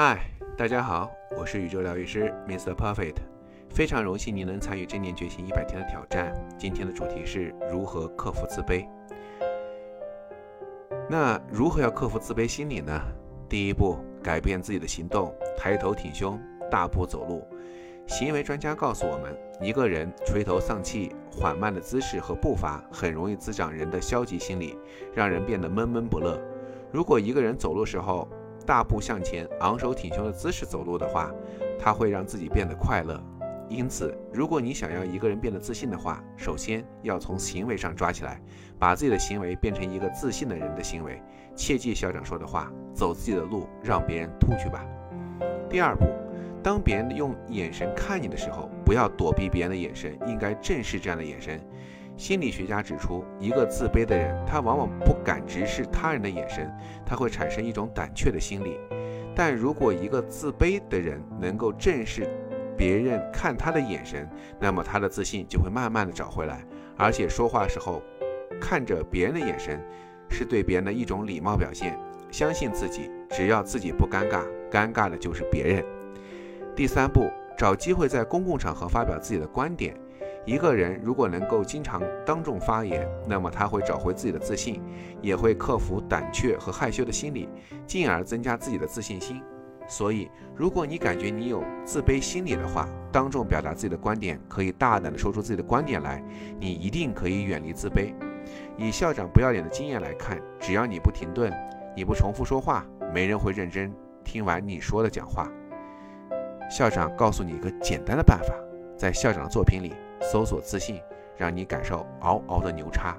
嗨，大家好，我是宇宙疗愈师 Mr. Perfect，非常荣幸你能参与正念觉醒一百天的挑战。今天的主题是如何克服自卑。那如何要克服自卑心理呢？第一步，改变自己的行动，抬头挺胸，大步走路。行为专家告诉我们，一个人垂头丧气、缓慢的姿势和步伐，很容易滋长人的消极心理，让人变得闷闷不乐。如果一个人走路时候大步向前、昂首挺胸的姿势走路的话，他会让自己变得快乐。因此，如果你想要一个人变得自信的话，首先要从行为上抓起来，把自己的行为变成一个自信的人的行为。切记校长说的话：走自己的路，让别人吐去吧。第二步。当别人用眼神看你的时候，不要躲避别人的眼神，应该正视这样的眼神。心理学家指出，一个自卑的人，他往往不敢直视他人的眼神，他会产生一种胆怯的心理。但如果一个自卑的人能够正视别人看他的眼神，那么他的自信就会慢慢的找回来。而且说话时候看着别人的眼神，是对别人的一种礼貌表现。相信自己，只要自己不尴尬，尴尬的就是别人。第三步，找机会在公共场合发表自己的观点。一个人如果能够经常当众发言，那么他会找回自己的自信，也会克服胆怯和害羞的心理，进而增加自己的自信心。所以，如果你感觉你有自卑心理的话，当众表达自己的观点，可以大胆地说出自己的观点来，你一定可以远离自卑。以校长不要脸的经验来看，只要你不停顿，你不重复说话，没人会认真听完你说的讲话。校长告诉你一个简单的办法，在校长的作品里搜索“自信”，让你感受嗷嗷的牛叉。